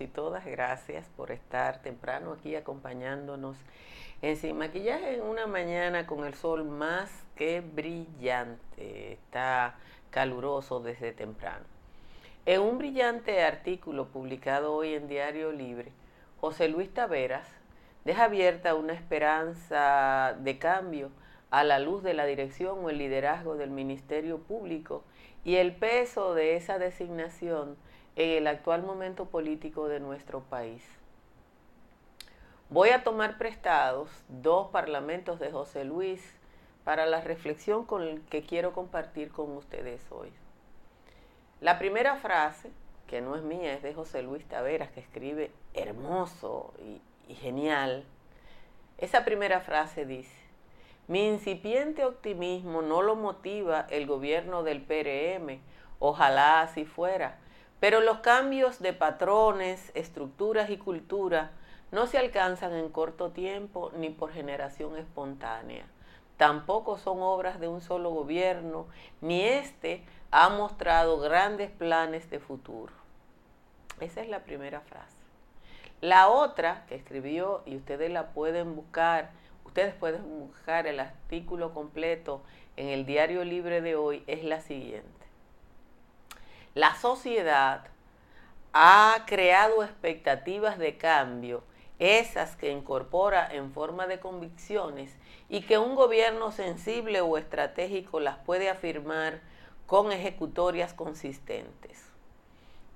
y todas, gracias por estar temprano aquí acompañándonos en Sin Maquillaje en una mañana con el sol más que brillante. Está caluroso desde temprano. En un brillante artículo publicado hoy en Diario Libre, José Luis Taveras deja abierta una esperanza de cambio a la luz de la dirección o el liderazgo del Ministerio Público y el peso de esa designación en el actual momento político de nuestro país. Voy a tomar prestados dos parlamentos de José Luis para la reflexión con que quiero compartir con ustedes hoy. La primera frase, que no es mía, es de José Luis Taveras, que escribe hermoso y, y genial. Esa primera frase dice, mi incipiente optimismo no lo motiva el gobierno del PRM, ojalá así fuera, pero los cambios de patrones, estructuras y cultura no se alcanzan en corto tiempo ni por generación espontánea. Tampoco son obras de un solo gobierno, ni éste ha mostrado grandes planes de futuro. Esa es la primera frase. La otra que escribió, y ustedes la pueden buscar, ustedes pueden buscar el artículo completo en el diario libre de hoy, es la siguiente. La sociedad ha creado expectativas de cambio, esas que incorpora en forma de convicciones y que un gobierno sensible o estratégico las puede afirmar con ejecutorias consistentes.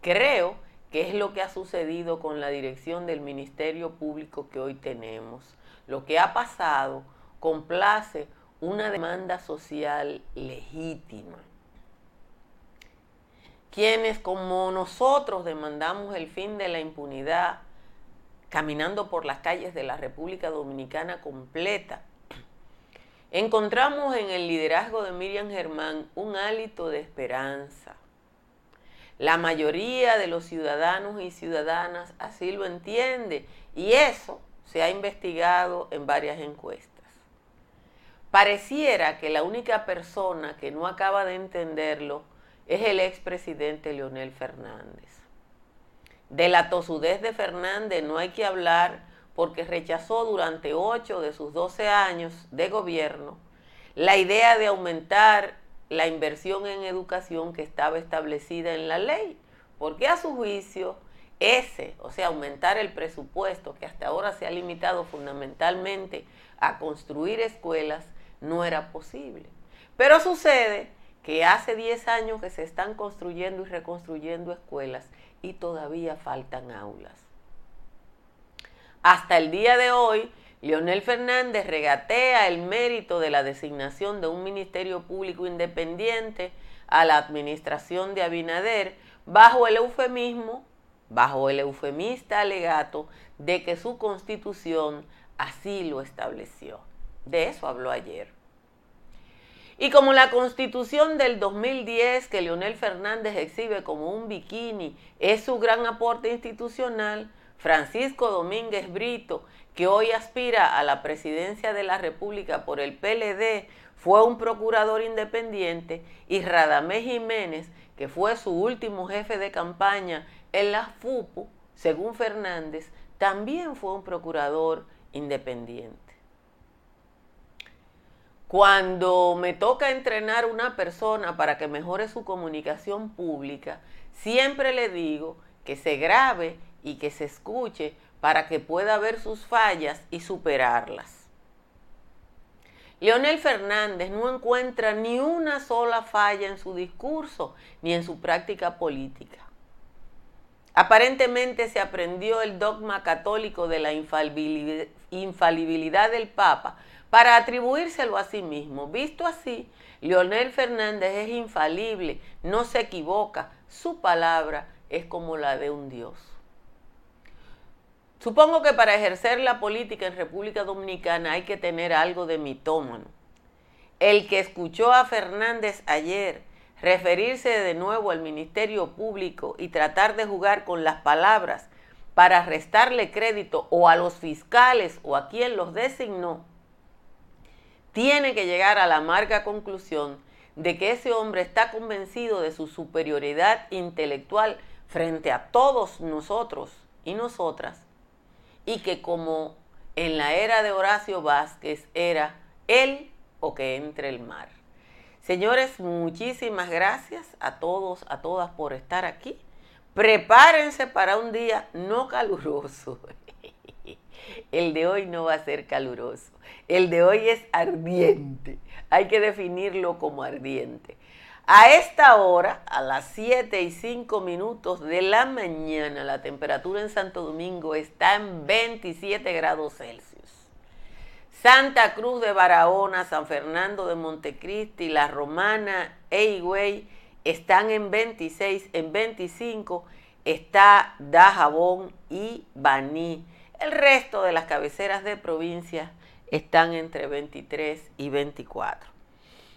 Creo que es lo que ha sucedido con la dirección del Ministerio Público que hoy tenemos. Lo que ha pasado complace una demanda social legítima. Quienes como nosotros demandamos el fin de la impunidad, caminando por las calles de la República Dominicana completa, encontramos en el liderazgo de Miriam Germán un hálito de esperanza. La mayoría de los ciudadanos y ciudadanas así lo entiende y eso se ha investigado en varias encuestas. Pareciera que la única persona que no acaba de entenderlo es el expresidente Leonel Fernández. De la tosudez de Fernández no hay que hablar porque rechazó durante ocho de sus doce años de gobierno la idea de aumentar la inversión en educación que estaba establecida en la ley, porque a su juicio ese, o sea, aumentar el presupuesto que hasta ahora se ha limitado fundamentalmente a construir escuelas, no era posible. Pero sucede que hace 10 años que se están construyendo y reconstruyendo escuelas y todavía faltan aulas. Hasta el día de hoy, Leonel Fernández regatea el mérito de la designación de un Ministerio Público Independiente a la administración de Abinader bajo el eufemismo, bajo el eufemista alegato de que su constitución así lo estableció. De eso habló ayer. Y como la constitución del 2010 que Leonel Fernández exhibe como un bikini es su gran aporte institucional, Francisco Domínguez Brito, que hoy aspira a la presidencia de la República por el PLD, fue un procurador independiente, y Radamés Jiménez, que fue su último jefe de campaña en la FUPU, según Fernández, también fue un procurador independiente. Cuando me toca entrenar a una persona para que mejore su comunicación pública, siempre le digo que se grabe y que se escuche para que pueda ver sus fallas y superarlas. Leonel Fernández no encuentra ni una sola falla en su discurso ni en su práctica política. Aparentemente se aprendió el dogma católico de la infalibilidad del Papa para atribuírselo a sí mismo. Visto así, Leonel Fernández es infalible, no se equivoca, su palabra es como la de un Dios. Supongo que para ejercer la política en República Dominicana hay que tener algo de mitómano. El que escuchó a Fernández ayer referirse de nuevo al Ministerio Público y tratar de jugar con las palabras para restarle crédito o a los fiscales o a quien los designó, tiene que llegar a la amarga conclusión de que ese hombre está convencido de su superioridad intelectual frente a todos nosotros y nosotras, y que como en la era de Horacio Vázquez era él o que entre el mar. Señores, muchísimas gracias a todos, a todas por estar aquí. Prepárense para un día no caluroso. El de hoy no va a ser caluroso. El de hoy es ardiente. Hay que definirlo como ardiente. A esta hora, a las 7 y 5 minutos de la mañana, la temperatura en Santo Domingo está en 27 grados Celsius. Santa Cruz de Barahona, San Fernando de Montecristi, La Romana e Higüey están en 26, en 25 está Dajabón y Baní. El resto de las cabeceras de provincias están entre 23 y 24.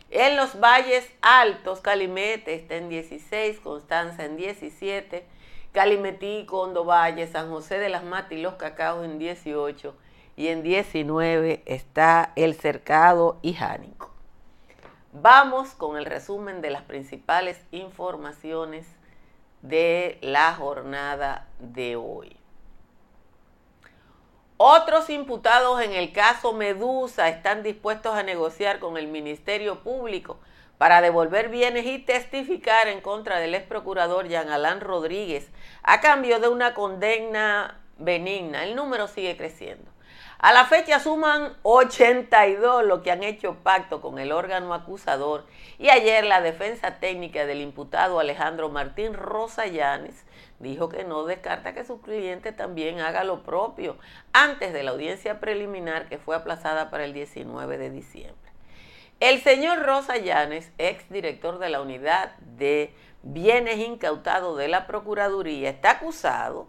En los valles altos, Calimete está en 16, Constanza en 17, Calimetí, Condo Valle, San José de las Matas y Los Cacaos en 18 y en 19 está El Cercado y Jánico. Vamos con el resumen de las principales informaciones de la jornada de hoy. Otros imputados en el caso Medusa están dispuestos a negociar con el Ministerio Público para devolver bienes y testificar en contra del ex procurador Jean Alain Rodríguez a cambio de una condena benigna. El número sigue creciendo. A la fecha suman 82 los que han hecho pacto con el órgano acusador y ayer la defensa técnica del imputado Alejandro Martín Rosallanes dijo que no descarta que su cliente también haga lo propio antes de la audiencia preliminar que fue aplazada para el 19 de diciembre. El señor Rosallanes, ex director de la unidad de bienes incautados de la Procuraduría, está acusado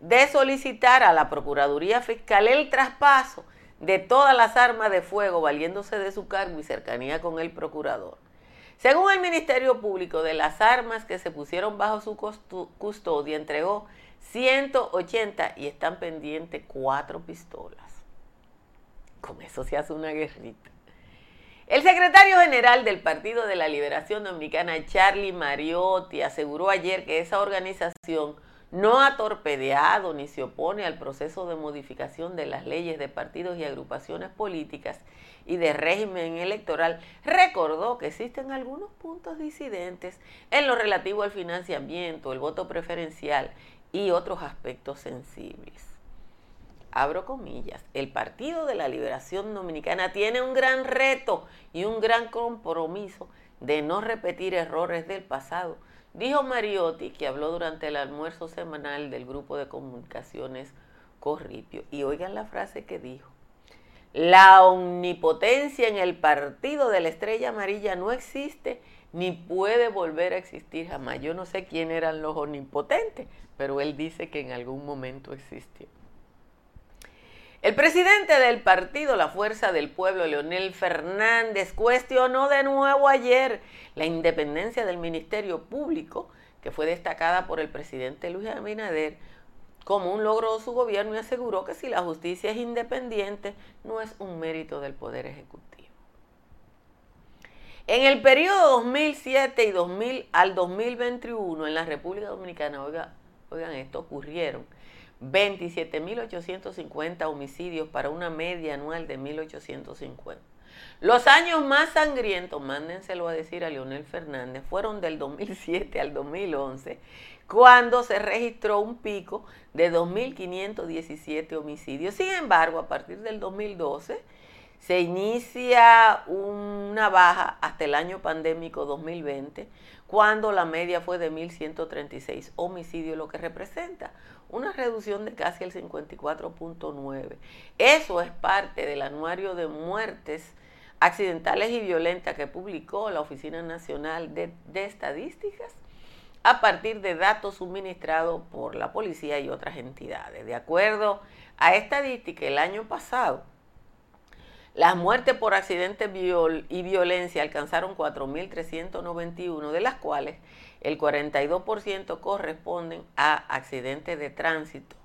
de solicitar a la Procuraduría Fiscal el traspaso de todas las armas de fuego valiéndose de su cargo y cercanía con el procurador. Según el Ministerio Público, de las armas que se pusieron bajo su custodia, entregó 180 y están pendientes cuatro pistolas. Con eso se hace una guerrita. El secretario general del Partido de la Liberación Dominicana, Charlie Mariotti, aseguró ayer que esa organización no ha torpedeado ni se opone al proceso de modificación de las leyes de partidos y agrupaciones políticas y de régimen electoral, recordó que existen algunos puntos disidentes en lo relativo al financiamiento, el voto preferencial y otros aspectos sensibles. Abro comillas, el Partido de la Liberación Dominicana tiene un gran reto y un gran compromiso de no repetir errores del pasado Dijo Mariotti, que habló durante el almuerzo semanal del grupo de comunicaciones Corripio. Y oigan la frase que dijo. La omnipotencia en el partido de la estrella amarilla no existe ni puede volver a existir jamás. Yo no sé quién eran los omnipotentes, pero él dice que en algún momento existió. El presidente del partido La Fuerza del Pueblo, Leonel Fernández, cuestionó de nuevo ayer la independencia del Ministerio Público, que fue destacada por el presidente Luis Abinader como un logro de su gobierno y aseguró que si la justicia es independiente, no es un mérito del Poder Ejecutivo. En el periodo 2007 y 2000 al 2021 en la República Dominicana, oigan esto, ocurrieron 27.850 homicidios para una media anual de 1.850. Los años más sangrientos, mándenselo a decir a Leonel Fernández, fueron del 2007 al 2011, cuando se registró un pico de 2.517 homicidios. Sin embargo, a partir del 2012 se inicia una baja hasta el año pandémico 2020, cuando la media fue de 1.136 homicidios, lo que representa una reducción de casi el 54.9. Eso es parte del anuario de muertes accidentales y violentas que publicó la Oficina Nacional de, Estadísticas a partir de datos suministrados por la policía y otras entidades. De acuerdo a estadística, el año pasado, las muertes por accidentes y violencia alcanzaron 4.391, de las cuales el 42% corresponden a accidentes de tránsito,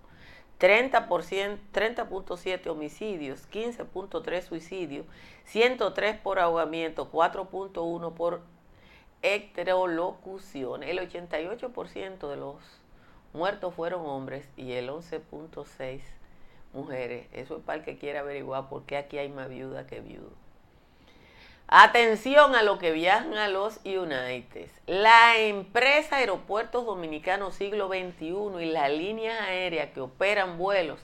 30.7 homicidios, 15.3 suicidios, 103 por ahogamiento, 4.1 por heterolocución. El 88% de los muertos fueron hombres y el 11.6 mujeres. Eso es para el que quiera averiguar por qué aquí hay más viuda que viudo. Atención a lo que viajan a los United. La empresa Aeropuertos Dominicanos Siglo XXI y las líneas aéreas que operan vuelos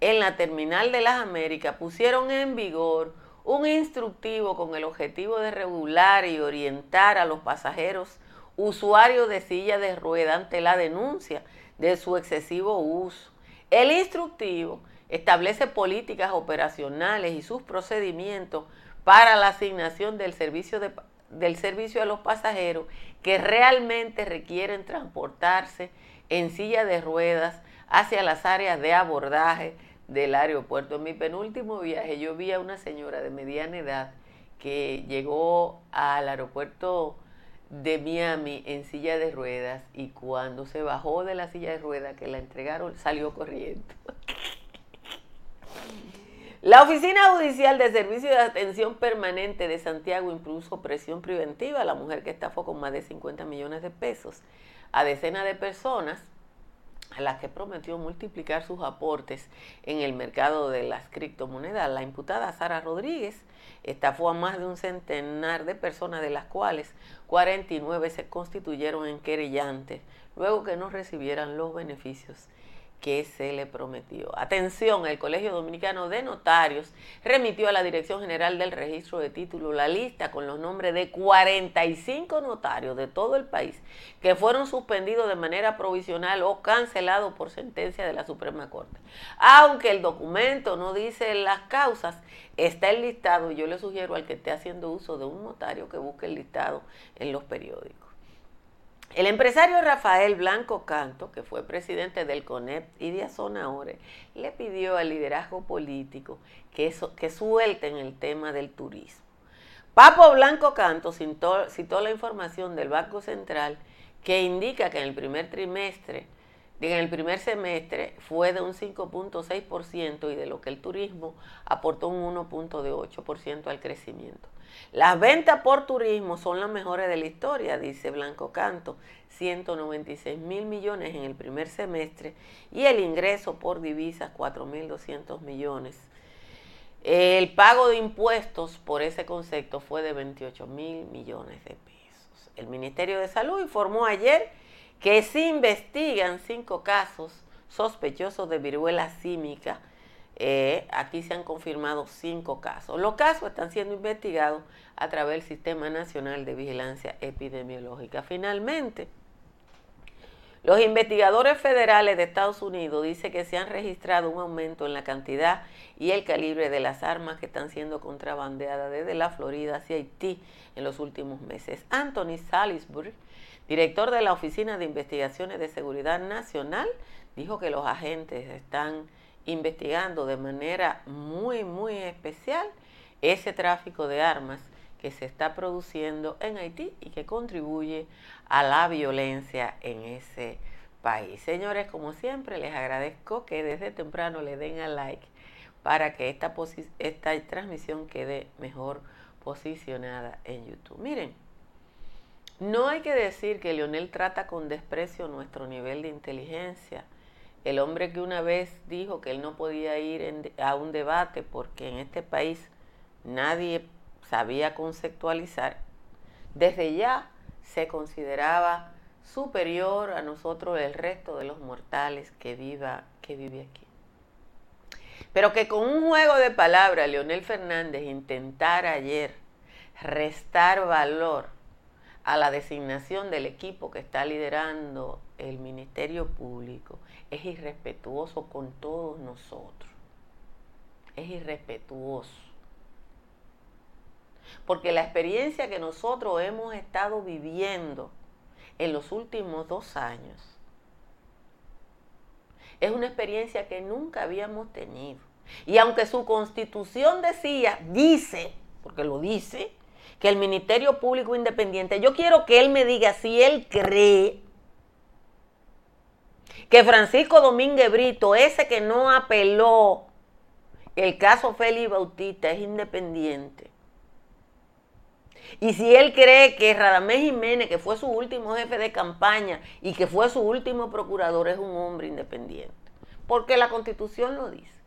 en la Terminal de las Américas pusieron en vigor un instructivo con el objetivo de regular y orientar a los pasajeros usuarios de silla de rueda ante la denuncia de su excesivo uso. El instructivo establece políticas operacionales y sus procedimientos para la asignación del servicio, del servicio a los pasajeros que realmente requieren transportarse en silla de ruedas hacia las áreas de abordaje del aeropuerto. En mi penúltimo viaje yo vi a una señora de mediana edad que llegó al aeropuerto de Miami en silla de ruedas y cuando se bajó de la silla de ruedas que la entregaron salió corriendo. La Oficina Judicial de Servicio de Atención Permanente de Santiago impuso presión preventiva a la mujer que estafó con más de 50 millones de pesos a decenas de personas a las que prometió multiplicar sus aportes en el mercado de las criptomonedas. La imputada Sara Rodríguez estafó a más de un centenar de personas, de las cuales 49 se constituyeron en querellantes, luego que no recibieran los beneficios que se le prometió. Atención, el Colegio Dominicano de Notarios remitió a la Dirección General del Registro de Títulos la lista con los nombres de 45 notarios de todo el país que fueron suspendidos de manera provisional o cancelados por sentencia de la Suprema Corte. Aunque el documento no dice las causas, está el listado y yo le sugiero al que esté haciendo uso de un notario que busque el listado en los periódicos. El empresario Rafael Blanco Canto, que fue presidente del CONEP y de Azonahore, le pidió al liderazgo político que, que suelten el tema del turismo. Papo Blanco Canto citó, citó la información del Banco Central que indica que en el primer trimestre en el primer semestre fue de un 5.6% y de lo que el turismo aportó un 1.8% al crecimiento. Las ventas por turismo son las mejores de la historia, dice Blanco Canto, 196 mil millones en el primer semestre y el ingreso por divisas 4.200 millones. El pago de impuestos por ese concepto fue de 28 mil millones de pesos. El Ministerio de Salud informó ayer que se investigan cinco casos sospechosos de viruela símica. Eh, aquí se han confirmado cinco casos. Los casos están siendo investigados a través del Sistema Nacional de Vigilancia Epidemiológica. Finalmente, los investigadores federales de Estados Unidos dicen que se han registrado un aumento en la cantidad y el calibre de las armas que están siendo contrabandeadas desde la Florida hacia Haití en los últimos meses. Anthony Salisbury, director de la Oficina de Investigaciones de Seguridad Nacional, dijo que los agentes están investigando de manera muy, muy especial ese tráfico de armas que se está produciendo en Haití y que contribuye a la violencia en ese país. Señores, como siempre, les agradezco que desde temprano le den a like para que esta, esta transmisión quede mejor posicionada en YouTube. Miren, no hay que decir que Leonel trata con desprecio nuestro nivel de inteligencia. El hombre que una vez dijo que él no podía ir a un debate porque en este país nadie sabía conceptualizar, desde ya se consideraba superior a nosotros el resto de los mortales que, viva, que vive aquí. Pero que con un juego de palabras Leonel Fernández intentara ayer restar valor a la designación del equipo que está liderando el Ministerio Público es irrespetuoso con todos nosotros. Es irrespetuoso. Porque la experiencia que nosotros hemos estado viviendo en los últimos dos años es una experiencia que nunca habíamos tenido. Y aunque su constitución decía, dice, porque lo dice, que el Ministerio Público Independiente, yo quiero que él me diga si él cree que Francisco Domínguez Brito, ese que no apeló el caso Félix Bautista, es independiente. Y si él cree que Radamés Jiménez, que fue su último jefe de campaña y que fue su último procurador, es un hombre independiente. Porque la constitución lo dice.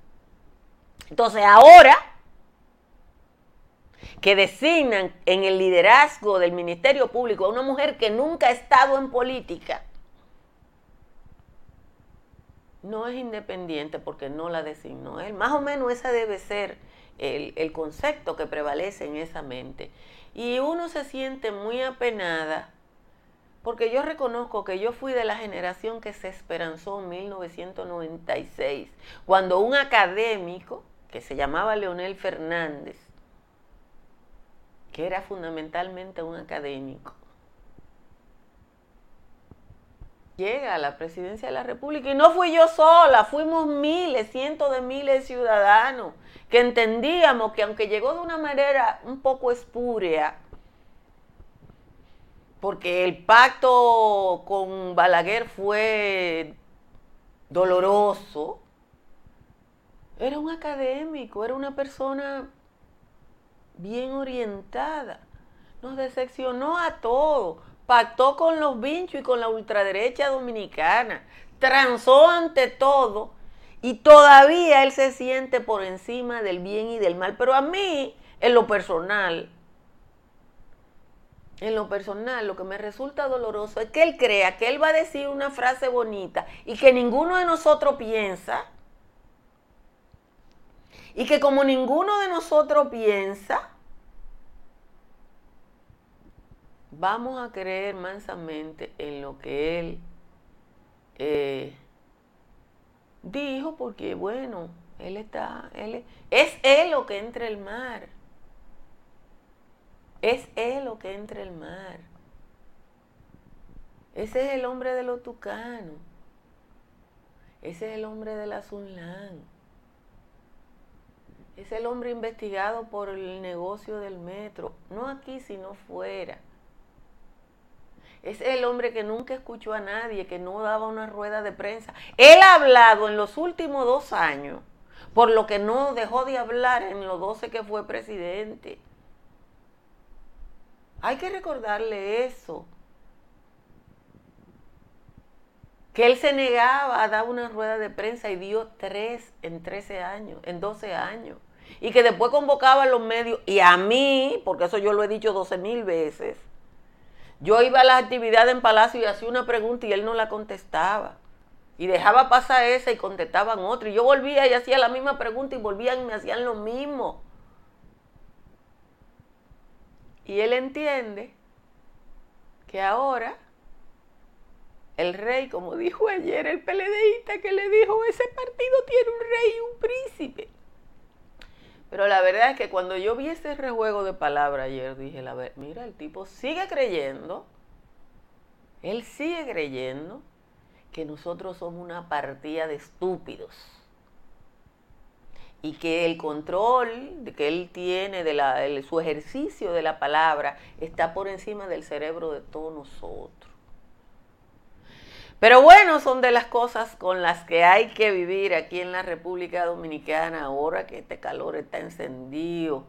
Entonces ahora que designan en el liderazgo del Ministerio Público a una mujer que nunca ha estado en política, no es independiente porque no la designó él. Más o menos ese debe ser el, el concepto que prevalece en esa mente. Y uno se siente muy apenada porque yo reconozco que yo fui de la generación que se esperanzó en 1996, cuando un académico que se llamaba Leonel Fernández, que era fundamentalmente un académico, llega a la presidencia de la República y no fui yo sola, fuimos miles, cientos de miles de ciudadanos que entendíamos que aunque llegó de una manera un poco espúrea, porque el pacto con Balaguer fue doloroso, era un académico, era una persona bien orientada, nos decepcionó a todos, pactó con los vinchos y con la ultraderecha dominicana, transó ante todo y todavía él se siente por encima del bien y del mal. Pero a mí, en lo personal, en lo personal, lo que me resulta doloroso es que él crea que él va a decir una frase bonita y que ninguno de nosotros piensa. Y que como ninguno de nosotros piensa, vamos a creer mansamente en lo que él eh, dijo, porque bueno, él está, él es él lo que entra el mar. Es él lo que entra el mar. Ese es el hombre de los tucanos. Ese es el hombre de la Sunlán. Es el hombre investigado por el negocio del metro. No aquí, sino fuera. Es el hombre que nunca escuchó a nadie, que no daba una rueda de prensa. Él ha hablado en los últimos dos años, por lo que no dejó de hablar en los 12 que fue presidente. Hay que recordarle eso. Que él se negaba a dar una rueda de prensa y dio tres en 13 años, en 12 años. Y que después convocaba a los medios, y a mí, porque eso yo lo he dicho 12 mil veces, yo iba a las actividades en Palacio y hacía una pregunta y él no la contestaba. Y dejaba pasar esa y contestaban otra. Y yo volvía y hacía la misma pregunta y volvían y me hacían lo mismo. Y él entiende que ahora el rey, como dijo ayer el PLDista que le dijo, ese partido tiene un rey y un príncipe. Pero la verdad es que cuando yo vi ese rejuego de palabras ayer, dije, la ver, mira, el tipo sigue creyendo, él sigue creyendo que nosotros somos una partida de estúpidos. Y que el control que él tiene de su ejercicio de la palabra está por encima del cerebro de todos nosotros. Pero bueno, son de las cosas con las que hay que vivir aquí en la República Dominicana ahora que este calor está encendido.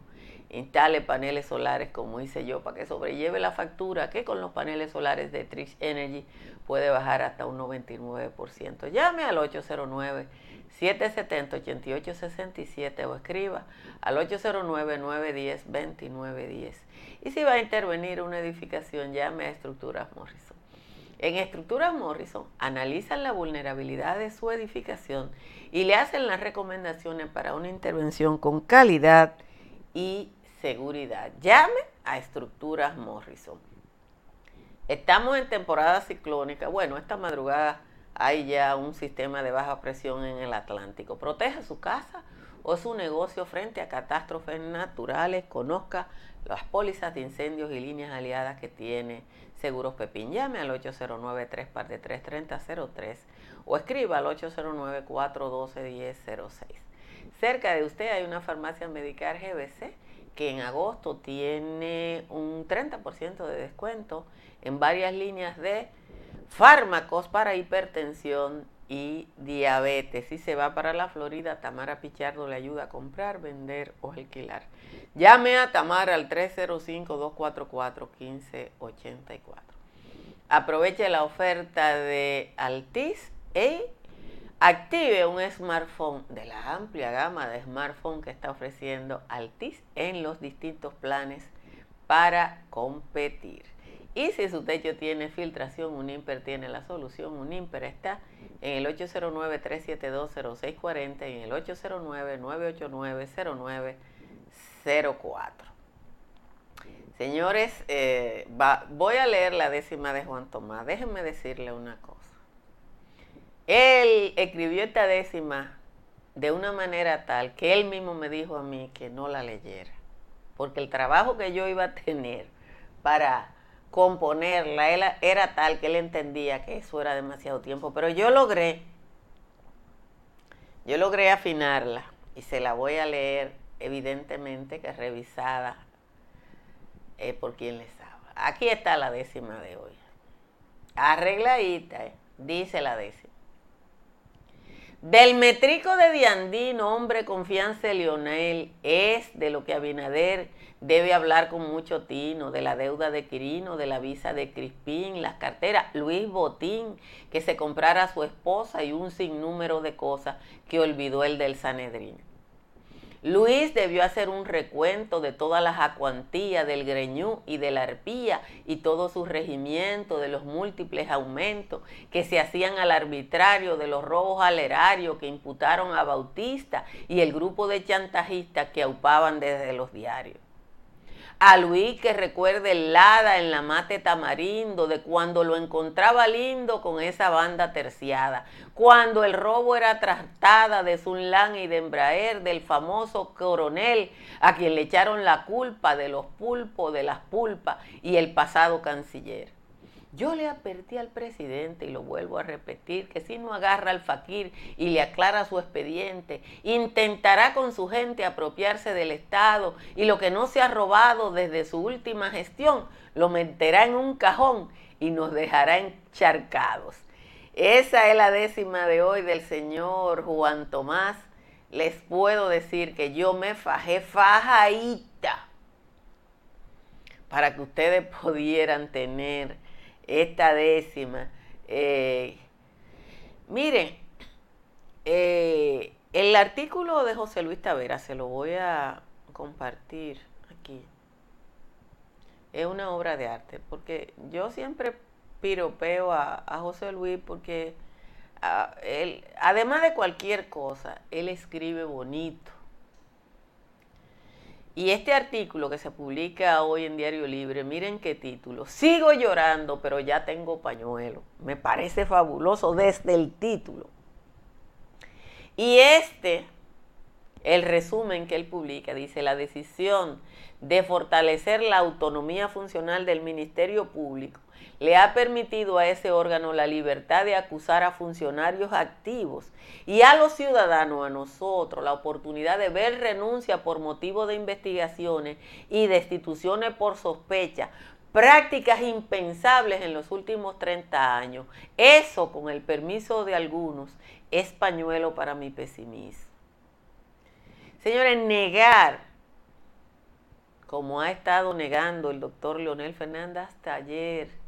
Instale paneles solares, como hice yo, para que sobrelleve la factura que con los paneles solares de Trix Energy puede bajar hasta un 99%. Llame al 809-770-8867 o escriba al 809-910-2910. Y si va a intervenir una edificación, llame a Estructuras Morrison. En Estructuras Morrison analizan la vulnerabilidad de su edificación y le hacen las recomendaciones para una intervención con calidad y seguridad. Llame a Estructuras Morrison. Estamos en temporada ciclónica. Bueno, esta madrugada hay ya un sistema de baja presión en el Atlántico. Proteja su casa o su negocio frente a catástrofes naturales. Conozca las pólizas de incendios y líneas aliadas que tiene Seguros Pepín. Llame al 809 3 3003 o escriba al 809-412-1006. Cerca de usted hay una farmacia medical GBC que en agosto tiene un 30% de descuento en varias líneas de fármacos para hipertensión y diabetes. Si se va para la Florida, Tamara Pichardo le ayuda a comprar, vender o alquilar. Llame a Tamara al 305-244-1584. Aproveche la oferta de Altis y active un smartphone de la amplia gama de smartphones que está ofreciendo Altis en los distintos planes para competir. Y si su techo tiene filtración, Unimper tiene la solución. Unimper está en el 809-372-0640 y en el 809-989-0904. Señores, eh, voy a leer la décima de Juan Tomás. Déjenme decirle una cosa. Él escribió esta décima de una manera tal que él mismo me dijo a mí que no la leyera. Porque el trabajo que yo iba a tener para componerla era, era tal que él entendía que eso era demasiado tiempo. Pero yo logré, yo logré afinarla y se la voy a leer evidentemente que revisada eh, por quien les habla. Aquí está la décima de hoy. Arregladita, eh, dice la décima. Del metrico de Diandino, hombre confianza de Lionel, es de lo que Abinader debe hablar con mucho tino, de la deuda de Quirino, de la visa de Crispín, las carteras, Luis Botín, que se comprara a su esposa y un sinnúmero de cosas que olvidó el del Sanedrín. Luis debió hacer un recuento de todas las acuantías del Greñú y de la Arpía y todo su regimiento de los múltiples aumentos que se hacían al arbitrario de los robos al erario que imputaron a Bautista y el grupo de chantajistas que aupaban desde los diarios a Luis que recuerde el Lada en la mate tamarindo, de cuando lo encontraba lindo con esa banda terciada, cuando el robo era trastada de Sunlan y de Embraer, del famoso coronel, a quien le echaron la culpa de los pulpos, de las pulpas y el pasado canciller. Yo le advertí al presidente, y lo vuelvo a repetir, que si no agarra al faquir y le aclara su expediente, intentará con su gente apropiarse del Estado y lo que no se ha robado desde su última gestión lo meterá en un cajón y nos dejará encharcados. Esa es la décima de hoy del señor Juan Tomás. Les puedo decir que yo me fajé fajadita para que ustedes pudieran tener esta décima. Eh, miren, eh, el artículo de José Luis Tavera, se lo voy a compartir aquí. Es una obra de arte, porque yo siempre piropeo a, José Luis porque él, además de cualquier cosa, él escribe bonito. Y este artículo que se publica hoy en Diario Libre, miren qué título. Sigo llorando, pero ya tengo pañuelo. Me parece fabuloso desde el título. Y este, el resumen que él publica, dice, la decisión de fortalecer la autonomía funcional del Ministerio Público le ha permitido a ese órgano la libertad de acusar a funcionarios activos y a los ciudadanos, a nosotros, la oportunidad de ver renuncia por motivo de investigaciones y destituciones por sospecha, prácticas impensables en los últimos 30 años. Eso, con el permiso de algunos, es pañuelo para mi pesimismo. Señores, negar, como ha estado negando el doctor Leonel Fernández hasta ayer,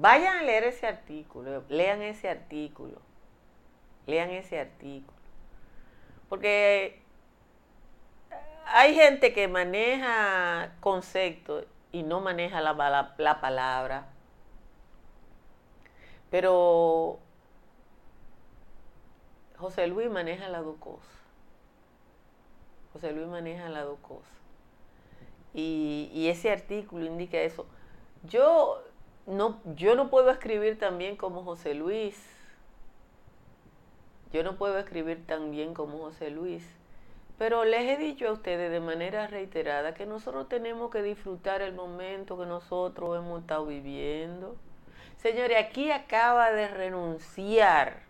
Vayan a leer ese artículo, lean ese artículo, lean ese artículo. Porque hay gente que maneja conceptos y no maneja la, la palabra. Pero José Luis maneja las dos cosas. José Luis maneja las dos cosas. Y, y ese artículo indica eso. Yo no, yo no puedo escribir tan bien como José Luis. Yo no puedo escribir tan bien como José Luis. Pero les he dicho a ustedes de manera reiterada que nosotros tenemos que disfrutar el momento que nosotros hemos estado viviendo. Señores, aquí acaba de renunciar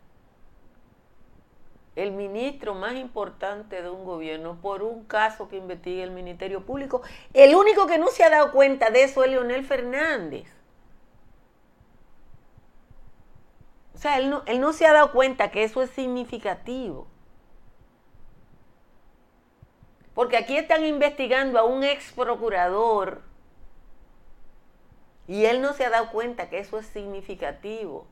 el ministro más importante de un gobierno por un caso que investiga el Ministerio Público. El único que no se ha dado cuenta de eso es Leonel Fernández. Sea, él no, él no se ha dado cuenta que eso es significativo. Porque aquí están investigando a un ex procurador y él no se ha dado cuenta que eso es significativo.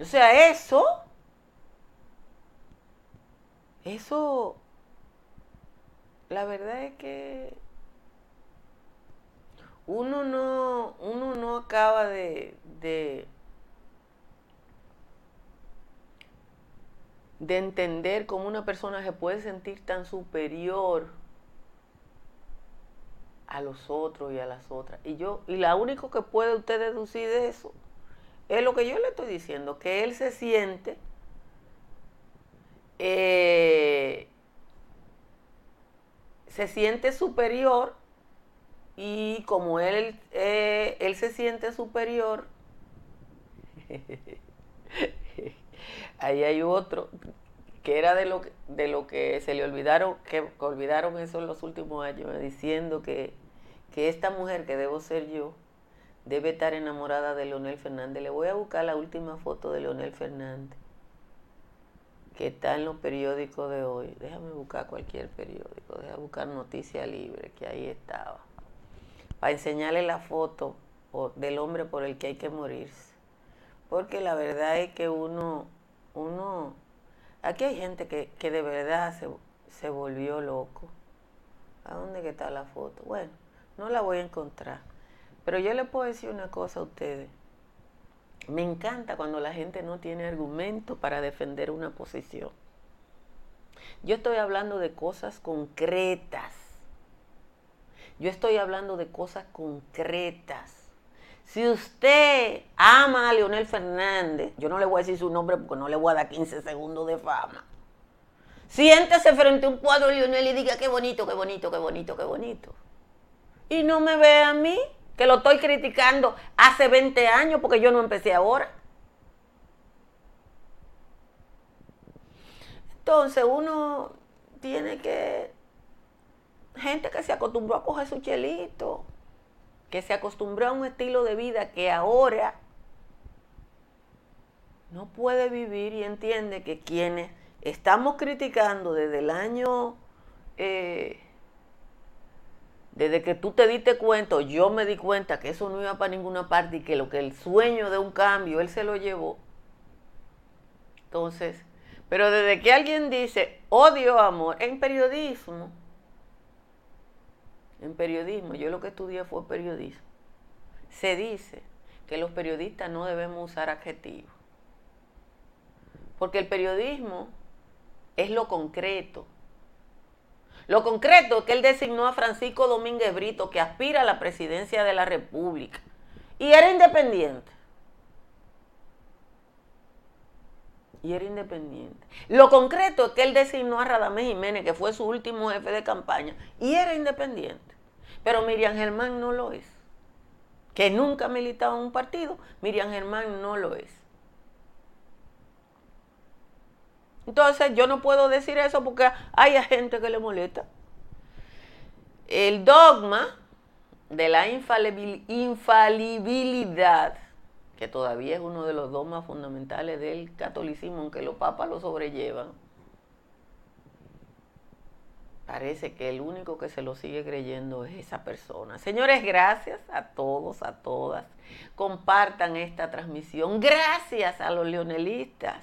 O sea, eso, eso, la verdad es que uno no, uno no acaba de, de entender cómo una persona se puede sentir tan superior a los otros y a las otras. Y yo, y la único que puede usted deducir de eso es lo que yo le estoy diciendo, que él se siente eh, se siente superior y como él, eh, él se siente superior, ahí hay otro que era de lo, de lo que se le olvidaron, que olvidaron eso en los últimos años, diciendo que, que esta mujer que debo ser yo debe estar enamorada de Leonel Fernández. Le voy a buscar la última foto de Leonel Fernández, que está en los periódicos de hoy. Déjame buscar cualquier periódico, déjame buscar Noticia Libre, que ahí estaba para enseñarle la foto del hombre por el que hay que morirse. Porque la verdad es que uno, uno, aquí hay gente que, de verdad se, se volvió loco. ¿A dónde está la foto? Bueno, no la voy a encontrar. Pero yo le puedo decir una cosa a ustedes. Me encanta cuando la gente no tiene argumento para defender una posición. Yo estoy hablando de cosas concretas yo estoy hablando de cosas concretas. Si usted ama a Leonel Fernández, yo no le voy a decir su nombre porque no le voy a dar 15 segundos de fama. Siéntese frente a un cuadro de Leonel y diga qué bonito, qué bonito, qué bonito, qué bonito. Y no me ve a mí, que lo estoy criticando hace 20 años porque yo no empecé ahora. Entonces uno tiene que gente que se acostumbró a coger su chelito, que se acostumbró a un estilo de vida que ahora no puede vivir y entiende que quienes estamos criticando desde el año, eh, desde que tú te diste cuenta, yo me di cuenta que eso no iba para ninguna parte y que lo que el sueño de un cambio, él se lo llevó. Entonces, pero desde que alguien dice odio amor en periodismo, en periodismo, yo lo que estudié fue periodismo, se dice que los periodistas no debemos usar adjetivos. Porque el periodismo es lo concreto. Lo concreto es que él designó a Francisco Domínguez Brito, que aspira a la presidencia de la República, y era independiente. Y era independiente. Lo concreto es que él designó a Radamés Jiménez, que fue su último jefe de campaña, y era independiente. Pero Miriam Germán no lo es. Que nunca ha militado en un partido, Miriam Germán no lo es. Entonces yo no puedo decir eso porque hay gente que le molesta. El dogma de la infalibilidad, que todavía es uno de los dogmas fundamentales del catolicismo, aunque los papas lo sobrellevan, Parece que el único que se lo sigue creyendo es esa persona. Señores, gracias a todos, a todas. Compartan esta transmisión. Gracias a los leonelistas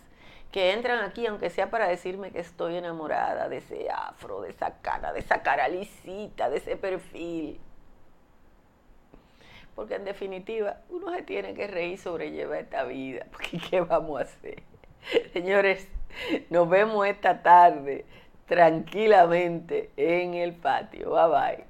que entran aquí, aunque sea para decirme que estoy enamorada de ese afro, de esa cara, de esa cara lisita, de ese perfil. Porque en definitiva, uno se tiene que reír sobrellevar esta vida. Porque ¿qué vamos a hacer? Señores, nos vemos esta tarde tranquilamente en el patio. Bye bye.